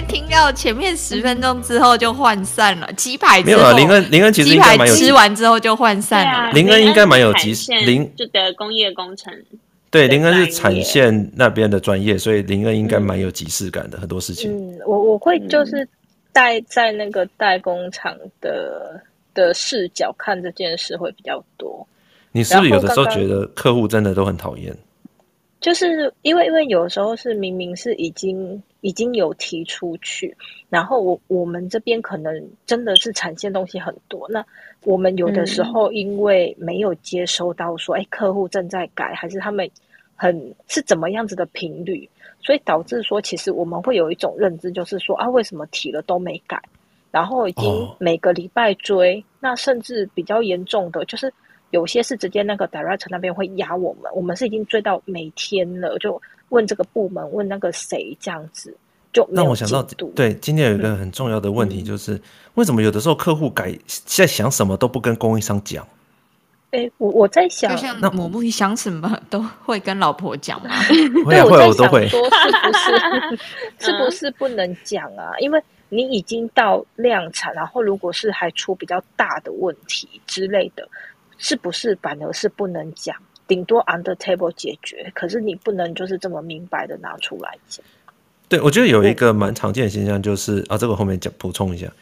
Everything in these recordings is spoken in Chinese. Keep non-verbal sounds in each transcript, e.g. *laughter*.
该听到前面十分钟之后就涣散了，鸡排没有啊？林恩林恩其实应该蛮有吃完之后就涣散了。啊、林恩应该蛮有极林就的工业工程。对，林恩是产线那边的专业，所以林恩应该蛮有即视感的，很多事情。嗯，我我会就是带在那个代工厂的的视角看这件事会比较多。你是不是有的时候觉得客户真的都很讨厌？就是因为因为有时候是明明是已经已经有提出去，然后我我们这边可能真的是产线东西很多，那我们有的时候因为没有接收到说，哎、嗯，客户正在改，还是他们很是怎么样子的频率，所以导致说，其实我们会有一种认知，就是说啊，为什么提了都没改，然后已经每个礼拜追，哦、那甚至比较严重的就是。有些是直接那个 director 那边会压我们，我们是已经追到每天了，就问这个部门，问那个谁这样子，就没有。那我想到，对，今天有一个很重要的问题，就是、嗯、为什么有的时候客户改在想什么都不跟供应商讲？哎、欸，我我在想，那我不想什么都会跟老婆讲吗？*laughs* 会啊，会，我都会。说是不是？*laughs* 是不是不能讲啊？因为你已经到量产，然后如果是还出比较大的问题之类的。是不是反而是不能讲，顶多 under table 解决，可是你不能就是这么明白的拿出来讲。对，我觉得有一个蛮常见的现象就是啊，这个后面讲补充一下，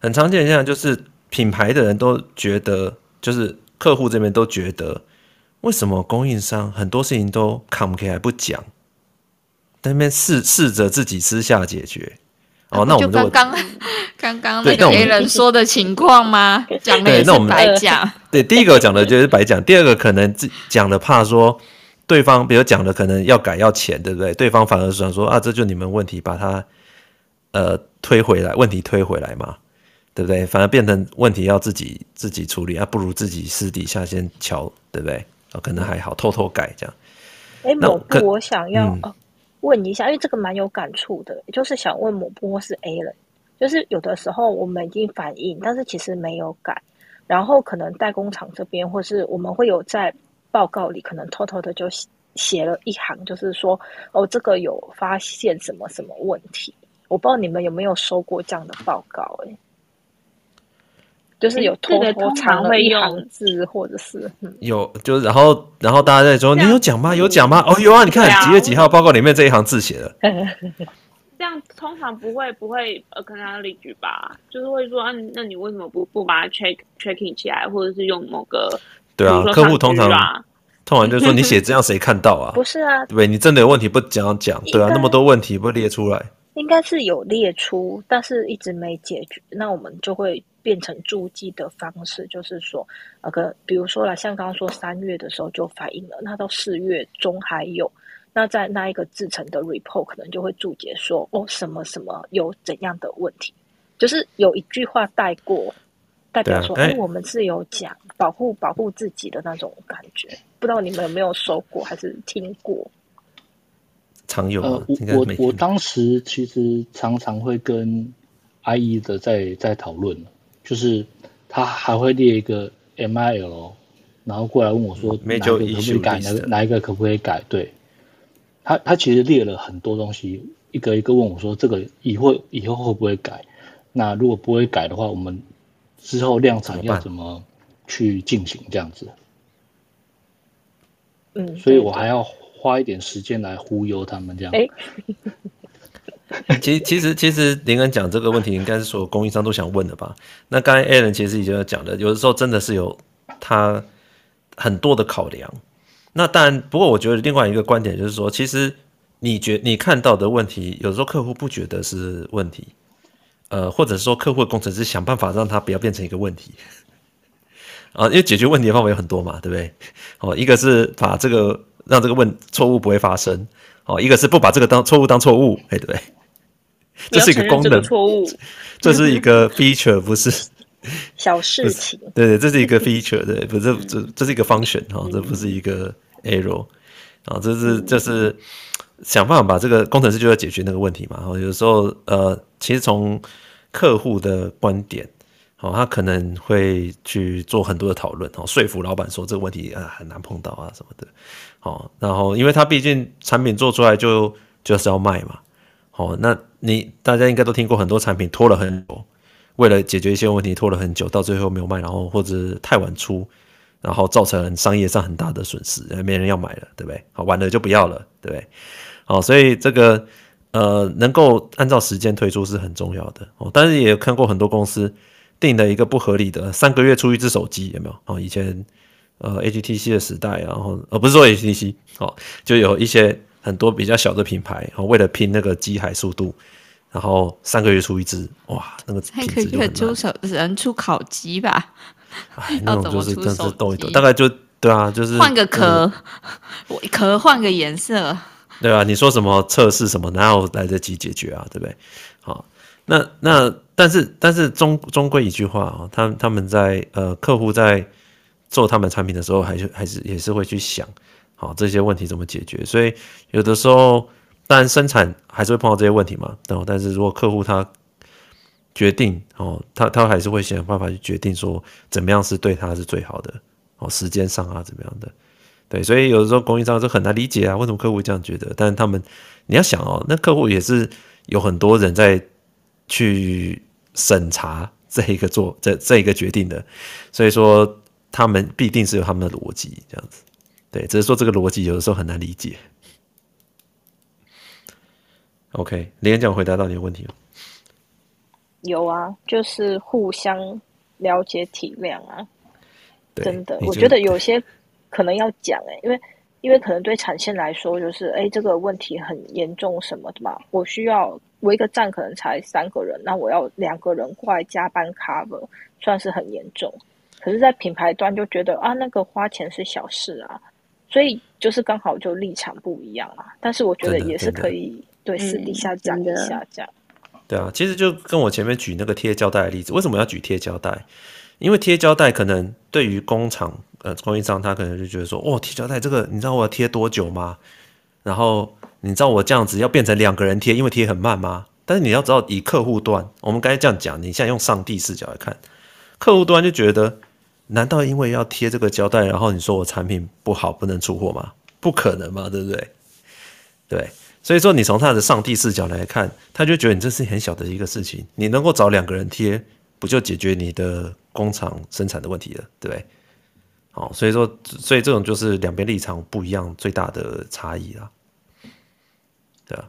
很常见的现象就是品牌的人都觉得，就是客户这边都觉得，为什么供应商很多事情都扛不起来不讲，在那边试试着自己私下解决。哦，那我们刚刚 *laughs* 刚刚那个 A 人说的情况吗？讲的也是白讲。*laughs* 对，第一个讲的就是白讲，第二个可能自讲的怕说对方，比如讲的可能要改要钱，对不对？对方反而是想说啊，这就你们问题，把它呃推回来，问题推回来嘛，对不对？反而变成问题要自己自己处理啊，不如自己私底下先敲，对不对？哦，可能还好，偷偷改这样。哎，某部我想要。嗯问一下，因为这个蛮有感触的，就是想问某波是 A 人，就是有的时候我们已经反映，但是其实没有改，然后可能代工厂这边或是我们会有在报告里可能偷偷的就写了一行，就是说哦，这个有发现什么什么问题，我不知道你们有没有收过这样的报告，欸，哎。就是有偷偷藏了一行字，或者是有，就是然后然后大家在说，你有讲吗？有讲吗？哦，有啊！你看几月几号报告里面这一行字写的。*laughs* 这样通常不会不会 acknowledge 吧？就是会说啊，那你为什么不不把它 check checking 起来，或者是用某个对啊？客户通常通常就说你写这样谁看到啊？*laughs* 不是啊，对，你真的有问题不讲讲？对啊，那么多问题不列出来？应该是有列出，但是一直没解决。那我们就会。变成注记的方式，就是说，那个比如说啦，像刚刚说三月的时候就反映了，那到四月中还有，那在那一个制成的 report 可能就会注解说，哦，什么什么有怎样的问题，就是有一句话带过，代表说，哎、啊欸，我们是有讲保护保护自己的那种感觉，不知道你们有没有收过还是听过？常有、啊，呃、我我我当时其实常常会跟 IE 的在在讨论。就是他还会列一个 MIL，然后过来问我说哪一个可不可以改，哪个哪一个可不可以改？对，他他其实列了很多东西，一个一个问我说这个以后以后会不会改？那如果不会改的话，我们之后量产要怎么去进行这样子？嗯，所以我还要花一点时间来忽悠他们这样。欸 *laughs* 其实其实其实林恩讲这个问题，应该是所有供应商都想问的吧？那刚才 Alan 其实已经讲了，有的时候真的是有他很多的考量。那当然，不过我觉得另外一个观点就是说，其实你觉你看到的问题，有时候客户不觉得是问题，呃，或者说客户的工程师想办法让它不要变成一个问题啊，因为解决问题的方法有很多嘛，对不对？哦，一个是把这个让这个问错误不会发生，哦，一个是不把这个当错误当错误，哎，对不对？*laughs* 这是一个功能错误，*laughs* 这是一个 *laughs* feature，不是小事情。对对，这是一个 feature，对，不是这这是一个 function 哈，这不是一个 error 啊，这是这是想办法把这个工程师就要解决那个问题嘛。然后有时候呃，其实从客户的观点，哦，他可能会去做很多的讨论，哦，说服老板说这个问题啊很难碰到啊什么的，哦，然后因为他毕竟产品做出来就就是要卖嘛。哦，那你大家应该都听过很多产品拖了很久，为了解决一些问题拖了很久，到最后没有卖，然后或者太晚出，然后造成商业上很大的损失，没人要买了，对不对？好，晚了就不要了，对不对？好，所以这个呃，能够按照时间推出是很重要的哦。但是也看过很多公司定的一个不合理的三个月出一只手机，有没有？哦，以前呃 HTC 的时代，然后呃不是说 HTC，哦，就有一些。很多比较小的品牌，为了拼那个机海速度，然后三个月出一只，哇，那个品质就很出手，只能出烤鸡吧？哎，*laughs* 那种就是真是动一动，大概就对啊，就是换个壳，壳换个颜色，对啊，你说什么测试什么，哪有来得及解决啊？对不对？好，那那但是但是终终归一句话啊，他他们在呃客户在做他们产品的时候，还是还是也是会去想。好，这些问题怎么解决？所以有的时候，当然生产还是会碰到这些问题嘛。然后，但是如果客户他决定哦，他他还是会想办法去决定说怎么样是对他是最好的哦，时间上啊怎么样的？对，所以有的时候供应商是很难理解啊，为什么客户这样觉得？但是他们你要想哦，那客户也是有很多人在去审查 *laughs* 这一个做这这一个决定的，所以说他们必定是有他们的逻辑这样子。对，只是说这个逻辑有的时候很难理解。OK，连讲回答到你的问题吗。有啊，就是互相了解体谅啊。真的，我觉得有些可能要讲哎、欸，因为因为可能对产线来说，就是哎，这个问题很严重什么的嘛。我需要我一个站可能才三个人，那我要两个人过来加班 cover，算是很严重。可是，在品牌端就觉得啊，那个花钱是小事啊。所以就是刚好就立场不一样啊，但是我觉得也是可以对私底下讲一下这样。对啊，其实就跟我前面举那个贴胶带的例子，为什么要举贴胶带？因为贴胶带可能对于工厂呃供应商他可能就觉得说，哦，贴胶带这个你知道我要贴多久吗？然后你知道我这样子要变成两个人贴，因为贴很慢吗？但是你要知道以客户端，我们刚才这样讲，你现在用上帝视角来看，客户端就觉得。难道因为要贴这个胶带，然后你说我产品不好不能出货吗？不可能嘛，对不对？对，所以说你从他的上帝视角来看，他就觉得你这是很小的一个事情，你能够找两个人贴，不就解决你的工厂生产的问题了，对不对？好，所以说，所以这种就是两边立场不一样最大的差异啦。对啊，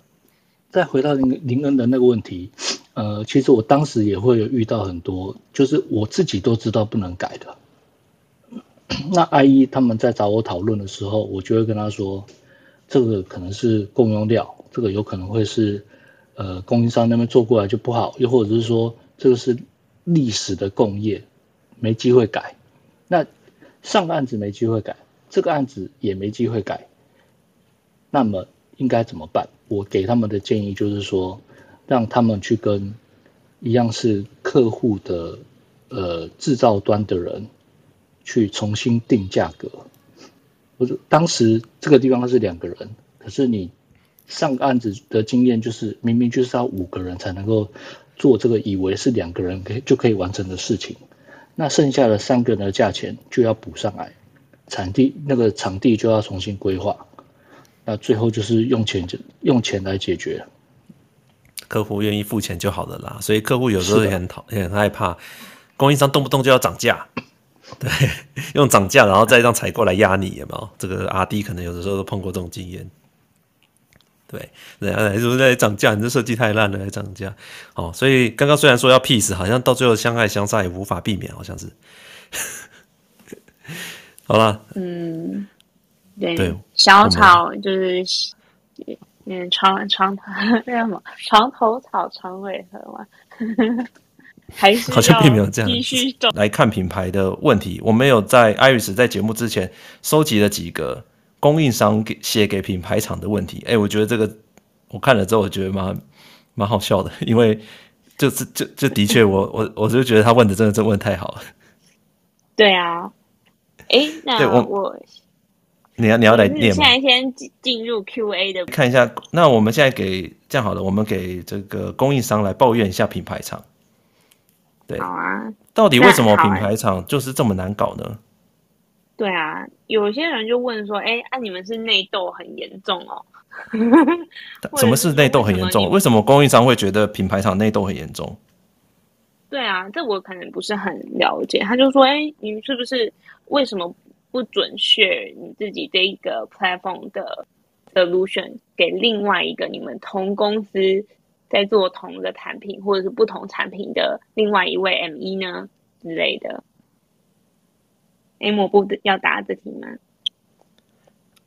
再回到林林恩的那个问题，呃，其实我当时也会遇到很多，就是我自己都知道不能改的。*clears throat* 那 IE 他们在找我讨论的时候，我就会跟他说，这个可能是共用料，这个有可能会是呃供应商那边做过来就不好，又或者是说这个是历史的共业，没机会改。那上个案子没机会改，这个案子也没机会改，那么应该怎么办？我给他们的建议就是说，让他们去跟一样是客户的呃制造端的人。去重新定价格，我说当时这个地方是两个人，可是你上个案子的经验就是明明就是要五个人才能够做这个，以为是两个人可以就可以完成的事情，那剩下的三个人的价钱就要补上来，场地那个场地就要重新规划，那最后就是用钱就用钱来解决，客户愿意付钱就好了啦，所以客户有时候也很讨也很害怕，供应商动不动就要涨价。对，*laughs* 用涨价，然后再让采购来压你，有没有？这个阿弟可能有的时候都碰过这种经验。对，人家来说在涨价，你这设计太烂了，来涨价。哦，所以刚刚虽然说要 peace，好像到最后相爱相杀也无法避免，好像是。*laughs* 好了，嗯，对，对小草就是嗯，床床 *laughs* 什么床头草，床尾和嘛。还是好像并没有这样来看品牌的问题。我们有在 Iris 在节目之前收集了几个供应商给写给品牌厂的问题。哎，我觉得这个我看了之后，我觉得蛮蛮好笑的，因为就是就就的确，*laughs* 我我我就觉得他问的真的真问得太好了。对啊，哎，那我，我你要你要来念吗？现在先进入 Q&A 的看一下。那我们现在给这样好了，我们给这个供应商来抱怨一下品牌厂。对，好啊。到底为什么品牌厂就是这么难搞呢？对啊，有些人就问说：“哎，啊，你们是内斗很严重哦？” *laughs* 什么是内斗很严重？为什么供应商会觉得品牌厂内斗很严重？对啊，这我可能不是很了解。他就说：“哎，你们是不是为什么不准 share 你自己这一个 platform 的 solution 给另外一个你们同公司在做同一个产品或者是不同产品的另外一位 M 一呢之类的？”哎，我不要答这题吗？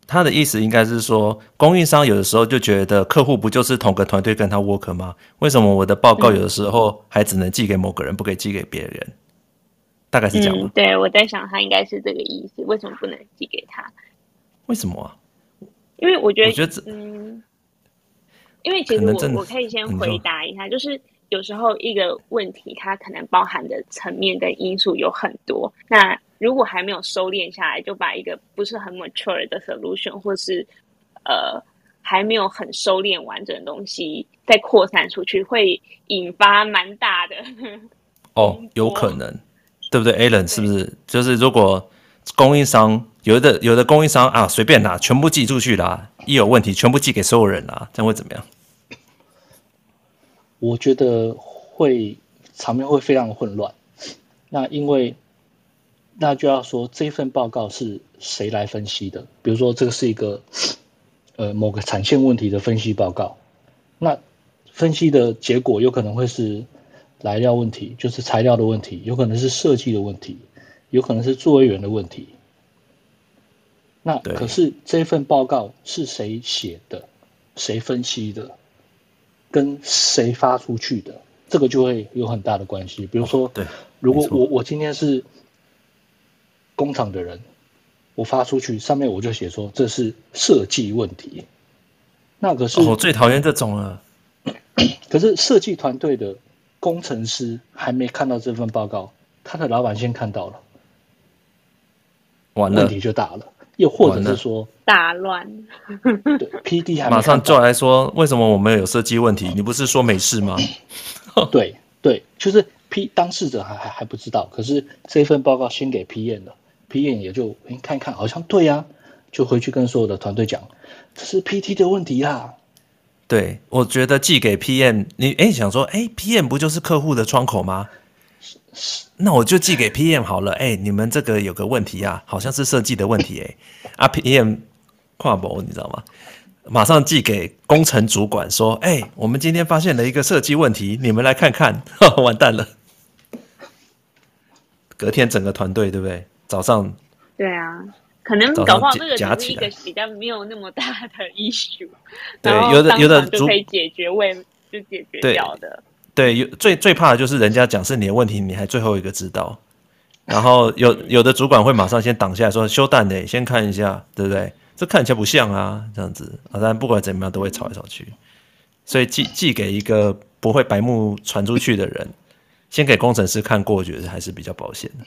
他的意思应该是说，供应商有的时候就觉得客户不就是同个团队跟他 work 吗？为什么我的报告有的时候还只能寄给某个人，不可以寄给别人？嗯、大概是这样、嗯。对，我在想他应该是这个意思。为什么不能寄给他？为什么啊？因为我觉得，我觉得嗯，因为其实我我可以先回答一下，就是有时候一个问题，它可能包含的层面跟因素有很多。那如果还没有收敛下来，就把一个不是很 mature 的 solution，或是呃还没有很收敛完整的东西再扩散出去，会引发蛮大的。*laughs* 哦，有可能，对不对？Alan 是不是？就是如果供应商有的有的供应商啊，随便拿全部寄出去啦，一有问题全部寄给所有人啦，这样会怎么样？我觉得会场面会非常混乱。那因为。那就要说这份报告是谁来分析的？比如说，这个是一个呃某个产线问题的分析报告，那分析的结果有可能会是来料问题，就是材料的问题，有可能是设计的问题，有可能是作业员的问题。那可是这份报告是谁写的？谁分析的？跟谁发出去的？这个就会有很大的关系。比如说，对，如果我我今天是。工厂的人，我发出去，上面我就写说这是设计问题。那可是我最讨厌这种了。*clears throat* 可是设计团队的工程师还没看到这份报告，他的老板先看到了，完了，问题就大了。又或者是说大乱，对，*laughs* PD 还马上就来说，为什么我们有设计问题？你不是说没事吗？*laughs* 对对，就是 P 当事者还还还不知道，可是这份报告先给 PM 了。PM 也就看一看，好像对呀、啊，就回去跟所有的团队讲，这是 PT 的问题啊。对，我觉得寄给 PM，你哎想说，哎 PM 不就是客户的窗口吗？那我就寄给 PM 好了。哎，你们这个有个问题啊，好像是设计的问题哎。啊 PM 跨博，你知道吗？马上寄给工程主管说，哎，我们今天发现了一个设计问题，你们来看看。呵 *laughs* 呵完蛋了，隔天整个团队对不对？早上，对啊，可能搞不好这个只是一个比较没有那么大的 *laughs* issue，对，有的有的就可以解决为就解决掉的。对，有最最怕的就是人家讲是你的问题，你还最后一个知道，然后有有的主管会马上先挡下来说修蛋的，先看一下，对不对？这看起来不像啊，这样子啊，但不管怎么样都会吵来吵去，所以寄寄给一个不会白目传出去的人，先给工程师看过，我觉得还是比较保险的。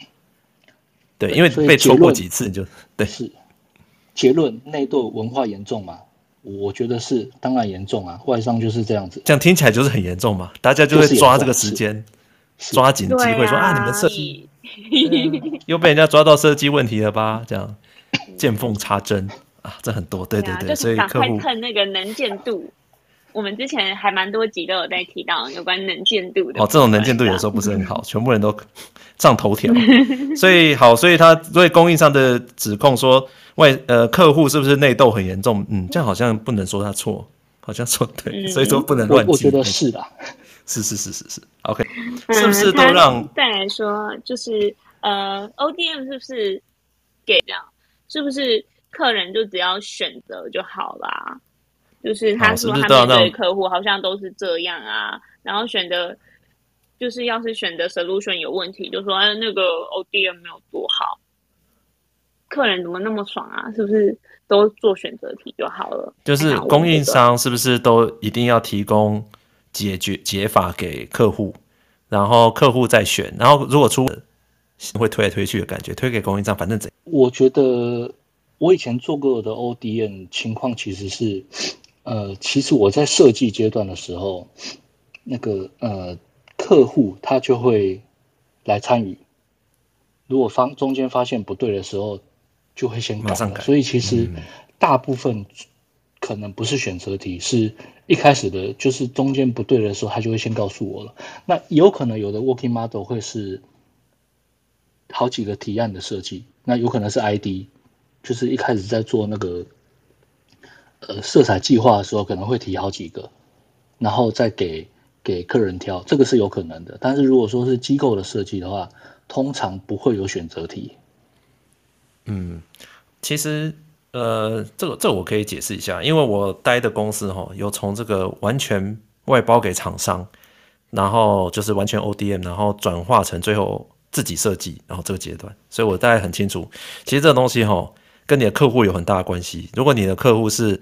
对，因为被戳过几次就对。是结论，内斗文化严重吗？我觉得是，当然严重啊。外商就是这样子，这样听起来就是很严重嘛。大家就会抓这个时间，抓紧机会说啊，啊，你们设计、啊、*laughs* 又被人家抓到设计问题了吧？这样 *laughs* 见缝插针啊，这很多。对对对，对，所以客户看那个能见度。我们之前还蛮多集都有在提到有关能见度的。哦，这种能见度有时候不是很好，*laughs* 全部人都上头条。所以好，所以他对供应商的指控说外呃客户是不是内斗很严重？嗯，这样好像不能说他错，好像说对，所以说不能乱我。我觉得是的，是是是是是。OK，是不是都让、嗯、再来说就是呃 ODM 是不是给这样？是不是客人就只要选择就好啦？就是他说他面对客户好像都是这样啊，然后选择，就是要是选择 solution 有问题，就说哎那个 ODM 没有做好，客人怎么那么爽啊？是不是都做选择题就好了？就是供应商是不是都一定要提供解决解法给客户，然后客户再选，然后如果出会推来推去的感觉，推给供应商，反正怎？我觉得我以前做过的 ODM 情况其实是。呃，其实我在设计阶段的时候，那个呃客户他就会来参与。如果方中间发现不对的时候，就会先改，所以其实大部分可能不是选择题，是一开始的，就是中间不对的时候，他就会先告诉我了。那有可能有的 working model 会是好几个提案的设计，那有可能是 ID，就是一开始在做那个呃色彩计划的时候，可能会提好几个，然后再给给客人挑，这个是有可能的。但是如果说是机构的设计的话，通常不会有选择题。嗯，其实呃，这个这个我可以解释一下，因为我待的公司哈，有从这个完全外包给厂商，然后就是完全 ODM，然后转化成最后自己设计，然后这个阶段，所以我大概很清楚，其实这个东西哈，跟你的客户有很大的关系。如果你的客户是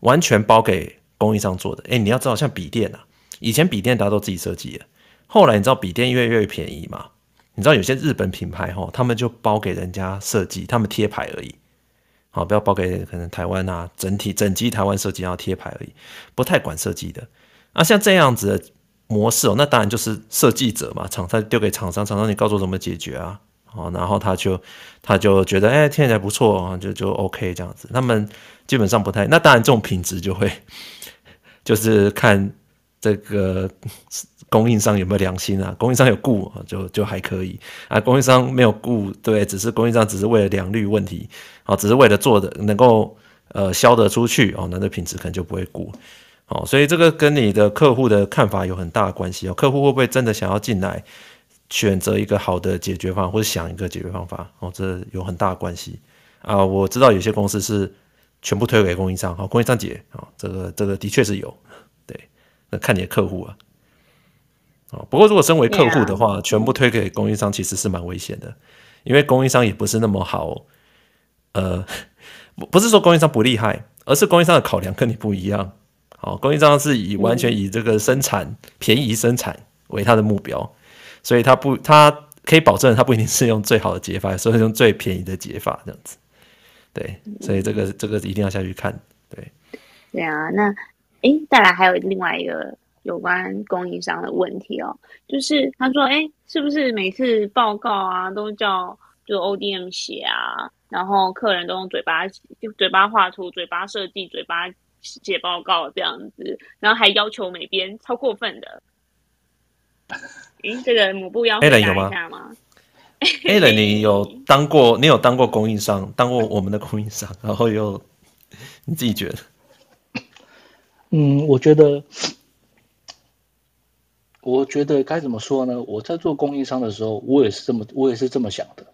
完全包给供应商做的，哎，你要知道，像笔电啊，以前笔电大家都自己设计，后来你知道笔电越来越便宜嘛？你知道有些日本品牌哈，他们就包给人家设计，他们贴牌而已，好，不要包给可能台湾啊，整体整机台湾设计要贴牌而已，不太管设计的。啊，像这样子的模式哦，那当然就是设计者嘛，厂商丢给厂商，厂商你告诉我怎么解决啊，哦，然后他就他就觉得哎，听起来不错啊，就就 OK 这样子。他们基本上不太，那当然这种品质就会 *laughs* 就是看这个。供应商有没有良心啊？*laughs* 供应商有顾就就还可以啊。供应商没有顾，对，只是供应商只是为了良率问题，啊，只是为了做的能够呃销得出去哦，那这品质可能就不会顾。哦，所以这个跟你的客户的看法有很大的关系哦。客户会不会真的想要进来选择一个好的解决方案，或者想一个解决方法？哦，这有很大的关系啊。我知道有些公司是全部推给供应商，好，供应商解啊，这个这个的确是有，那看你的客户啊。哦，不过如果身为客户的话，全部推给供应商其实是蛮危险的，因为供应商也不是那么好。呃，不是说供应商不厉害，而是供应商的考量跟你不一样。好，供应商是以完全以这个生产便宜生产为他的目标，所以他不，他可以保证他不一定是用最好的解法，所以用最便宜的解法这样子。对，所以这个这个一定要下去看。对，对啊，那诶，再来还有另外一个。有关供应商的问题哦，就是他说，哎，是不是每次报告啊都叫就 ODM 写啊，然后客人都用嘴巴就嘴巴画图、嘴巴设计、嘴巴写报告这样子，然后还要求美编，超过分的。诶，这个母部要回答一下吗？Alan，你有 *laughs* 当过？你有当过供应商？当过我们的供应商？然后又你自己觉得？嗯，我觉得。我觉得该怎么说呢？我在做供应商的时候，我也是这么，我也是这么想的。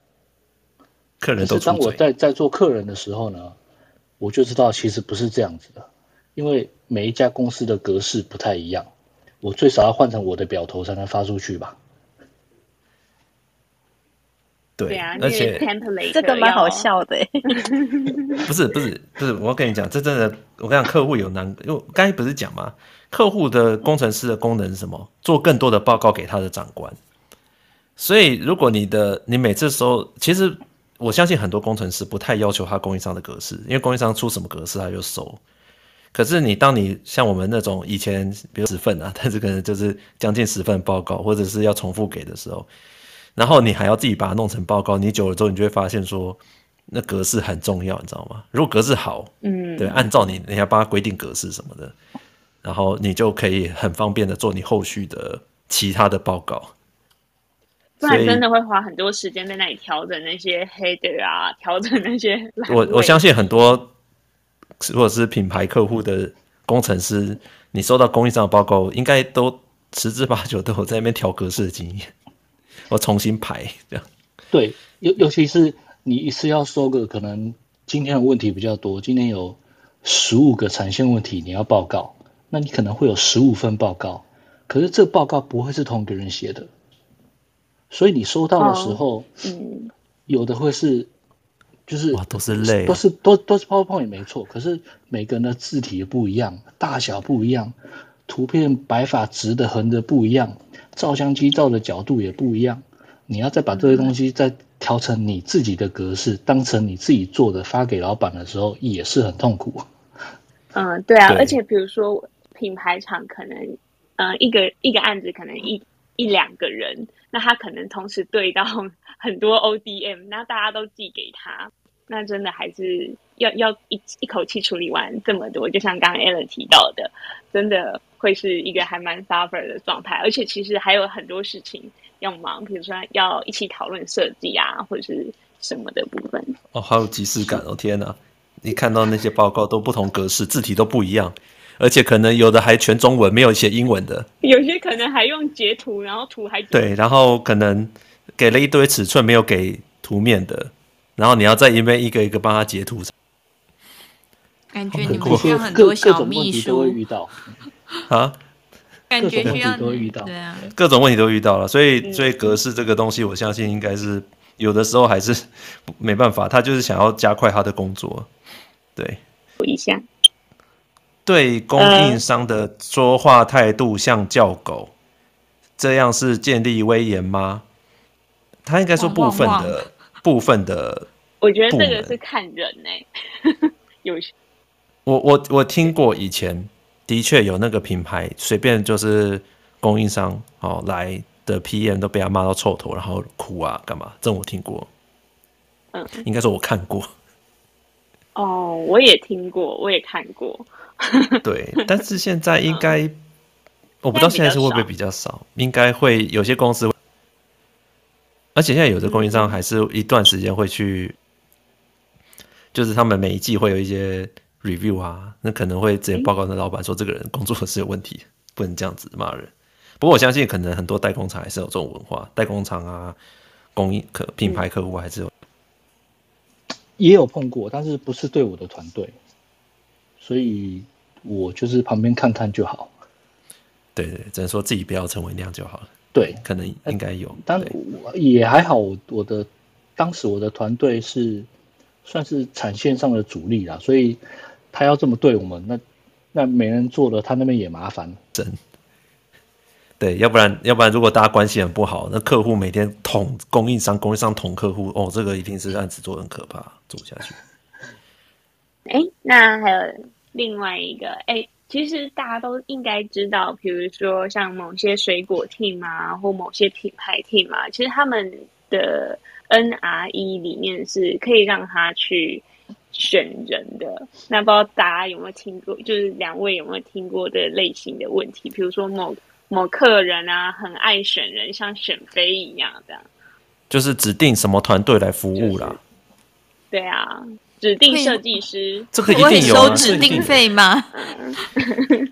客人都。是当我在在做客人的时候呢，我就知道其实不是这样子的，因为每一家公司的格式不太一样，我最少要换成我的表头才能发出去吧。对啊，而且这个蛮好笑的。*laughs* 不是不是不是，我跟你讲，这真的，我跟你讲，客户有难，因为刚才不是讲吗？客户的工程师的功能是什么？做更多的报告给他的长官。所以，如果你的你每次收，其实我相信很多工程师不太要求他供应商的格式，因为供应商出什么格式他就收。可是你当你像我们那种以前，比如十份啊，*laughs* 但是可能就是将近十份报告，或者是要重复给的时候。然后你还要自己把它弄成报告，你久了之后，你就会发现说，那格式很重要，你知道吗？如果格式好，嗯，对，按照你，人家帮他规定格式什么的，然后你就可以很方便的做你后续的其他的报告。不然真的会花很多时间在那里调整那些 header 啊，调整那些。我我相信很多，如果是品牌客户的工程师，你收到供应商的报告，应该都十之八九都有在那边调格式的经验。我重新排这样，对，尤尤其是你一次要收个可能今天的问题比较多，今天有十五个产线问题你要报告，那你可能会有十五份报告，可是这报告不会是同一个人写的，所以你收到的时候，嗯，有的会是就是哇都是累，都是都都是 PowerPoint 也没错，可是每个人的字体也不一样，大小不一样，图片摆法直的横的不一样。照相机照的角度也不一样，你要再把这些东西再调成你自己的格式，当成你自己做的发给老板的时候，也是很痛苦。嗯，对啊，对，而且比如说品牌厂可能，嗯、呃，一个一个案子可能一一两个人，那他可能同时对到很多 ODM，那大家都寄给他，那真的还是要要一一口气处理完这么多，就像刚刚 Alan 提到的，真的会是一个还蛮 suffer 的状态，而且其实还有很多事情要忙，比如说要一起讨论设计啊，或者是什么的部分。哦，好有即视感哦！天哪，你看到那些报告都不同格式，字体都不一样，而且可能有的还全中文，没有写英文的，有些可能还用截图，然后图还对，然后可能给了一堆尺寸，没有给图面的。然后你要在一边一个一个帮他截图，感觉你们需要很多小秘书。都会遇到。*laughs* 啊，感觉需要都会遇到，对啊，各种问题都遇到了，所以所以格式这个东西，我相信应该是有的时候还是没办法，他就是想要加快他的工作，对，一下，对供应商的说话态度像叫狗，这样是建立威严吗？他应该说部分的。部分的，我觉得这个是看人呢、欸。*laughs* 有些，我我我听过以前的确有那个品牌，随便就是供应商哦来的 PM 都被他骂到臭头，然后哭啊干嘛？这种我听过。嗯，应该说我看过。哦，我也听过，我也看过。*laughs* 对，但是现在应该、嗯、我不知道现在是会不会比较少，应该会有些公司会。而且现在有的供应商还是一段时间会去，就是他们每一季会有一些 review 啊，那可能会直接报告那老板说这个人工作是有问题，不能这样子骂人。不过我相信可能很多代工厂还是有这种文化，代工厂啊，供应客品牌客户还是有，也有碰过，但是不是对我的团队，所以我就是旁边看看就好。对对，只能说自己不要成为那样就好了。对，可能应该有，但也还好。我的当时我的团队是算是产线上的主力啦，所以他要这么对我们，那那没人做了，他那边也麻烦。真，对，要不然要不然，如果大家关系很不好，那客户每天捅供应商，供应商捅客户，哦，这个一定是案子做得很可怕，做不下去。*laughs* 哎，那还有另外一个哎。其实大家都应该知道，比如说像某些水果 team 啊，或某些品牌 team 啊，其实他们的 NRE 里面是可以让他去选人的。那不知道大家有没有听过？就是两位有没有听过的类型的问题？比如说某某客人啊，很爱选人，像选妃一样这样。就是指定什么团队来服务啦。就是、对啊。指定设计师，这个一定有啊，收指定费吗？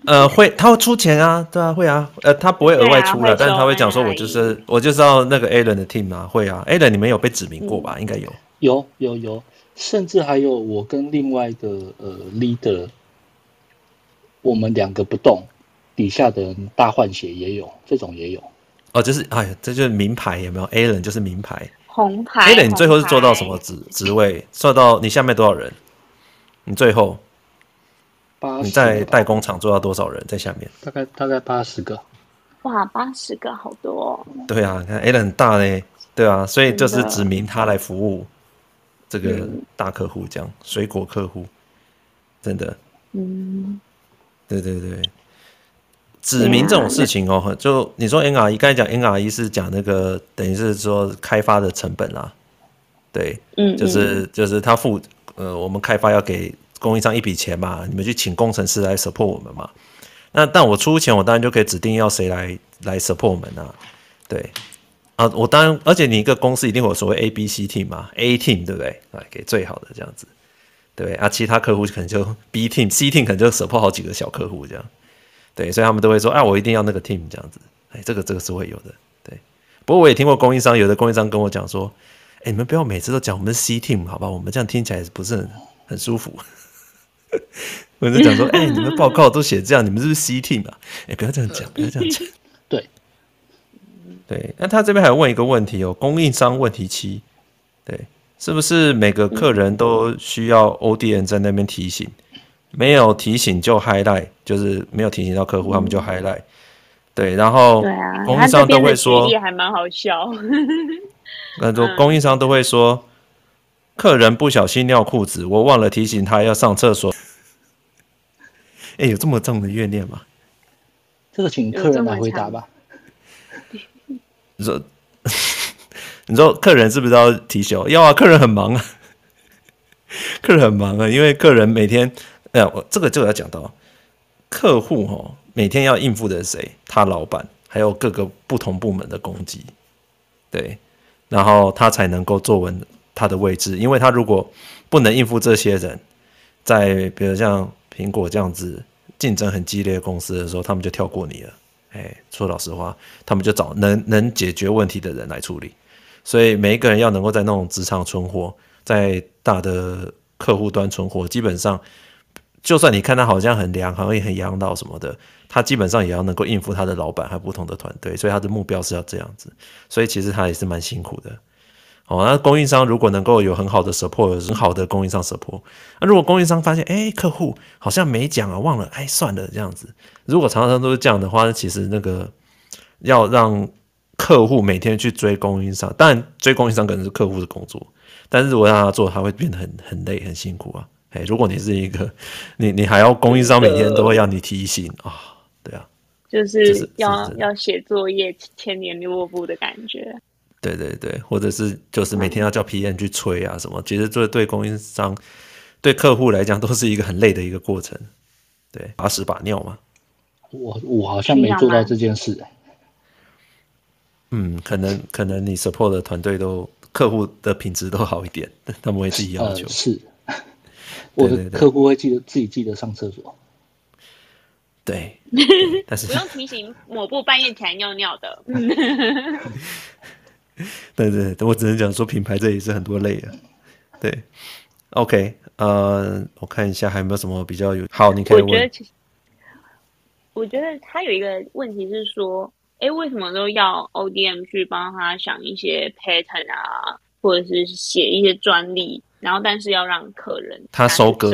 呃，会，他会出钱啊，对啊，会啊，呃，他不会额外出了，但是他会讲说，我就是我就知道那个 Alan 的 team 啊，会啊，Alan 你们有被指名过吧？嗯、应该有，有有有，甚至还有我跟另外一个呃 leader，我们两个不动，底下的人大换血也有，这种也有。哦，就是哎呀，这就是名牌，有没有？Alan 就是名牌。红牌。Alan，你最后是做到什么职职位？做到你下面多少人？你最后，你在代工厂做到多少人在下面？大概大概八十个。哇，八十个好多哦。对啊，你看很大嘞，对啊，所以就是指明他来服务这个大客户，这样水果客户，真的。嗯。对对对。指明这种事情哦，啊、就你说 NRE，刚才讲 NRE 是讲那个等于是说开发的成本啦，对，嗯，就是就是他付呃我们开发要给供应商一笔钱嘛，你们去请工程师来 support 我们嘛，那但我出钱，我当然就可以指定要谁来来 support 我们啊，对，啊，我当然，而且你一个公司一定有所谓 A、B、C team 嘛，A team 对不对？来给最好的这样子，对啊，其他客户可能就 B team、C team 可能就 support 好几个小客户这样。对，所以他们都会说，啊，我一定要那个 team 这样子，哎，这个这个是会有的，对。不过我也听过供应商，有的供应商跟我讲说，哎，你们不要每次都讲我们是 C team 好吧？我们这样听起来不是很很舒服。*laughs* 我就讲说，哎，你们报告都写这样，你们是不是 C team 啊？哎，不要这样讲，不要这样讲。*laughs* 对，对。那他这边还有问一个问题哦，供应商问题七，对，是不是每个客人都需要 ODN 在那边提醒？没有提醒就 highlight，就是没有提醒到客户，他们就 highlight。对，然后供应商都会说，也还蛮好笑。*laughs* 很多供应商都会说，客人不小心尿裤子，我忘了提醒他要上厕所。*laughs* 哎，有这么重的怨念吗？这个请客人来回答吧。你说，*laughs* 你说客人是不是要提醒？要啊，客人很忙啊。客人很忙啊，因为客人每天，哎，我这个就要讲到客户哦，每天要应付的谁？他老板，还有各个不同部门的攻击，对，然后他才能够坐稳他的位置，因为他如果不能应付这些人，在比如像苹果这样子竞争很激烈的公司的时候，他们就跳过你了。哎，说老实话，他们就找能能解决问题的人来处理。所以每一个人要能够在那种职场存活，在大的客户端存活，基本上，就算你看他好像很凉，好像也很养老什么的，他基本上也要能够应付他的老板还有不同的团队。所以他的目标是要这样子。所以其实他也是蛮辛苦的。哦，那供应商如果能够有很好的 support，有很好的供应商 support，那如果供应商发现，哎，客户好像没讲啊，忘了，哎，算了，这样子。如果常常都是这样的话，其实那个要让客户每天去追供应商，当然追供应商可能是客户的工作，但是如果让他做，他会变得很很累、很辛苦啊。哎，如果你是一个，你你还要供应商每天都会要你提醒啊、哦，对啊，就是要要写作业、千年落步的感觉。对对对，或者是就是每天要叫 PM 去催啊什么，其实这对供应商、对客户来讲都是一个很累的一个过程。对，把屎把尿嘛。我我好像没做到这件事。嗯，可能可能你 support 的团队都客户的品质都好一点，他们会自己要求。呃、是，我的客户会记得自己记得上厕所。对，*laughs* 但是不用提醒抹布半夜起来尿尿的。*laughs* 对对，我只能讲说品牌这也是很多类啊。对，OK，呃，我看一下还有没有什么比较有好，你可以问。我觉得其实，我觉得他有一个问题是说，哎，为什么都要 ODM 去帮他想一些 pattern 啊，或者是写一些专利，然后但是要让客人他收割，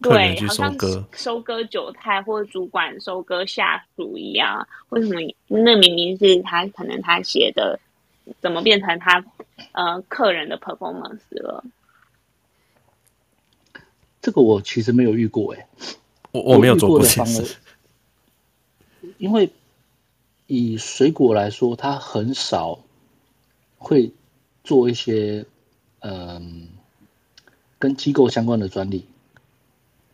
对，好像收割韭菜或者主管收割下属一样。为什么？那明明是他可能他写的。怎么变成他呃客人的 performance 了？这个我其实没有遇过哎，我我没有做过这事。因为以水果来说，它很少会做一些嗯、呃、跟机构相关的专利，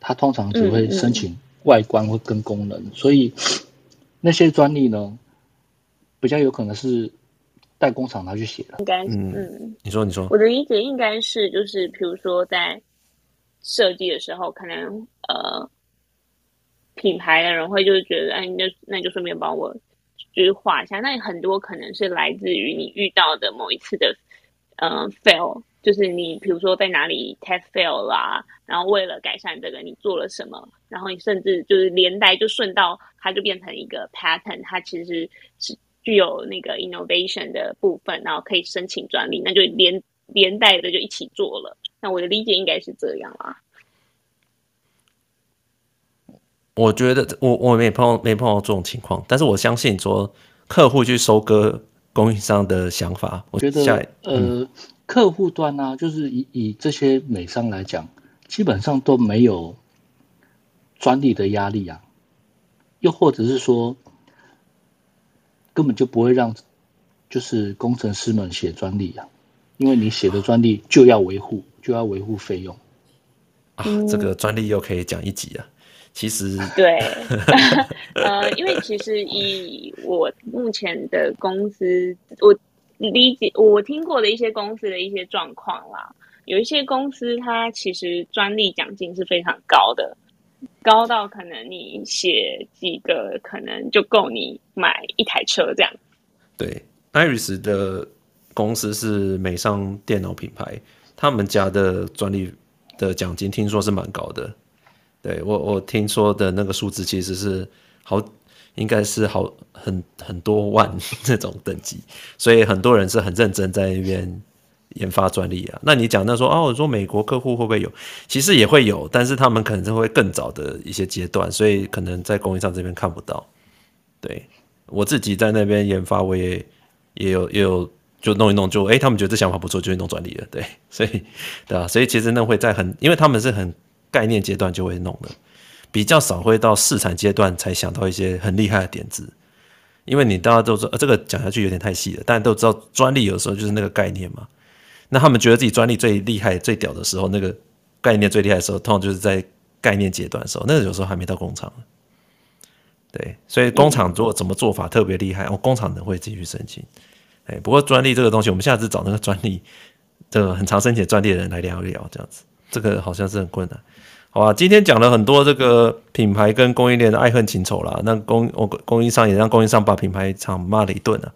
它通常只会申请外观或跟功能，嗯嗯，所以那些专利呢，比较有可能是。代工厂拿去写的，应该是嗯，你说你说，我的理解应该是就是，比如说在设计的时候，可能呃品牌的人会就是觉得，哎，那那就顺便帮我就是画一下。那很多可能是来自于你遇到的某一次的嗯、呃、fail，就是你比如说在哪里 test fail 啦，然后为了改善这个你做了什么，然后你甚至就是连带就顺道它就变成一个 pattern，它其实是。具有那个 innovation 的部分，然后可以申请专利，那就连连带的就一起做了。那我的理解应该是这样啊。我觉得我我没碰没碰到这种情况，但是我相信说客户去收割供应商的想法，我觉得呃客户端呢、啊，就是以以这些美商来讲，基本上都没有专利的压力啊，又或者是说。根本就不会让，就是工程师们写专利啊，因为你写的专利就要维护，就要维护费用啊。这个专利又可以讲一集啊。其实对，呃，因为其实以我目前的公司，我理解我听过的一些公司的一些状况啦，有一些公司它其实专利奖金是非常高的。高到可能你写几个，可能就够你买一台车这样。对，Iris 的公司是美商电脑品牌，他们家的专利的奖金听说是蛮高的。对，我我听说的那个数字其实是好，应该是好很很多万 *laughs* 这种等级，所以很多人是很认真在那边。研发专利啊，那你讲到说哦，我说美国客户会不会有？其实也会有，但是他们可能就会更早的一些阶段，所以可能在供应商这边看不到。对，我自己在那边研发，我也也有也有就弄一弄就，就、欸、哎，他们觉得这想法不错，就会弄专利了。对，所以对吧？所以其实那会在很，因为他们是很概念阶段就会弄的，比较少会到市场阶段才想到一些很厉害的点子。因为你大家都知道，呃，这个讲下去有点太细了，大家都知道专利有时候就是那个概念嘛。那他们觉得自己专利最厉害、最屌的时候，那个概念最厉害的时候，通常就是在概念阶段的时候，那个有时候还没到工厂。对，所以工厂如果怎么做法特别厉害，哦，工厂能会继续申请。哎，不过专利这个东西，我们下次找那个专利这个很常申请专利的人来聊一聊，这样子，这个好像是很困难。好吧，今天讲了很多这个品牌跟供应链的爱恨情仇啦。那供我供应商也让供应商把品牌厂骂了一顿啊。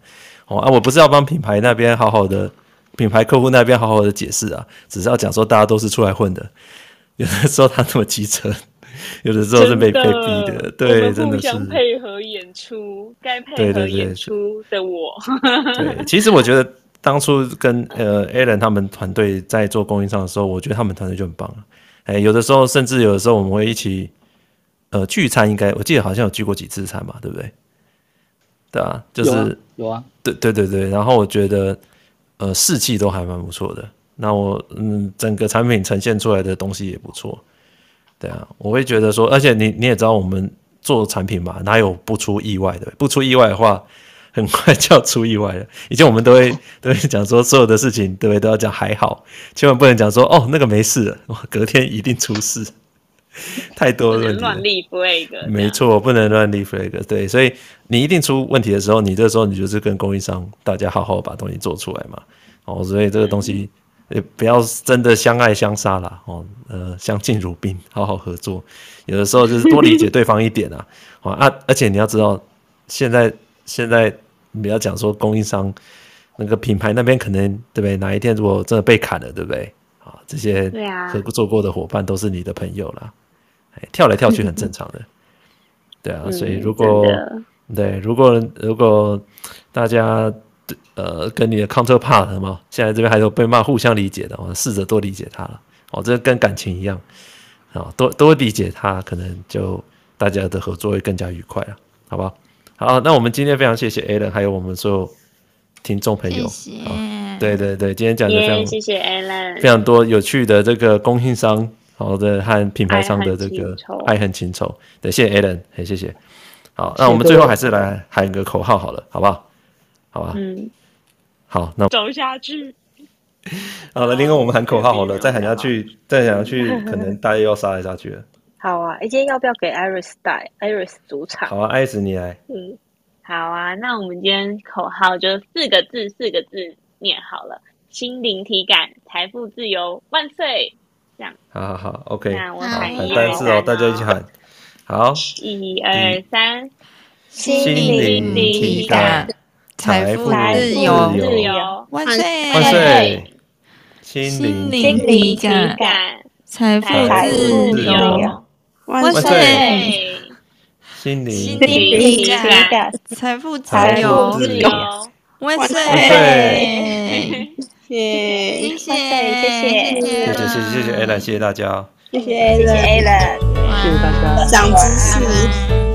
哦啊，我不是要帮品牌那边好好的，品牌客户那边好好的解释啊，只是要讲说大家都是出来混的。*laughs* 有的时候他那么急车，*laughs* 有的时候是被被逼的。对，真的是配合演出，该配合演出的我。*laughs* 对，其实我觉得当初跟呃 Alan 他们团队在做供应商的时候，我觉得他们团队就很棒了。哎，有的时候甚至有的时候我们会一起，呃，聚餐，应该我记得好像有聚过几次餐吧，对不对？对啊，就是有啊，有啊，对对对对。然后我觉得，呃，士气都还蛮不错的。那我嗯，整个产品呈现出来的东西也不错。对啊，我会觉得说，而且你你也知道，我们做产品嘛，哪有不出意外的？不出意外的话，很快就要出意外了。以前我们都会都会讲说，所有的事情对不对都要讲还好，千万不能讲说哦那个没事了，隔天一定出事。*laughs* 太多问题，乱立 flag。没错，不能乱立 flag。对，所以你一定出问题的时候，你这时候你就是跟供应商大家好好把东西做出来嘛。哦，所以这个东西也不要真的相爱相杀啦。哦，呃，相敬如宾，好好合作。有的时候就是多理解对方一点啊。*laughs* 啊，而且你要知道，现在。现在你要讲说供应商那个品牌那边可能对不对？哪一天如果真的被砍了，对不对？啊，这些合作过的伙伴都是你的朋友啦，哎，跳来跳去很正常的，*laughs* 对啊。所以如果对，如果如果大家呃跟你的 counterpart 嘛，现在这边还有被骂互相理解的，我试着多理解他了。哦，这跟感情一样啊，多多理解他，可能就大家的合作会更加愉快了，好不好？好，那我们今天非常谢谢 Alan，还有我们所有听众朋友。谢谢。对对对，今天讲的非常，yeah, 谢谢 Alan，非常多有趣的这个供应商，好的和品牌商的这个爱恨情仇。对，谢谢 Alan，很，谢谢。好，那我们最后还是来喊一个口号好了，好不好？好吧。嗯。好，那走下去。好了，另外我们喊口号好了，再喊下去，再喊下去，可能大家又要杀来杀去了。好啊，今天要不要给 Iris 带？Iris 主场。好啊，Iris 你来。嗯，好啊，那我们今天口号就四个字，四个字念好了：心灵体感，财富自由，万岁！这样。好好好，OK。那我喊一二三哦，大家一起喊。好，一二三，心灵体感，财富自由，自由，万岁！万岁！心灵体感，财富自由。万岁！心灵。心灵财富自由，自由，万岁！谢谢，谢谢，谢谢，谢谢，谢谢 Alan，谢谢大家，谢谢 Alan，谢谢大家，长知识。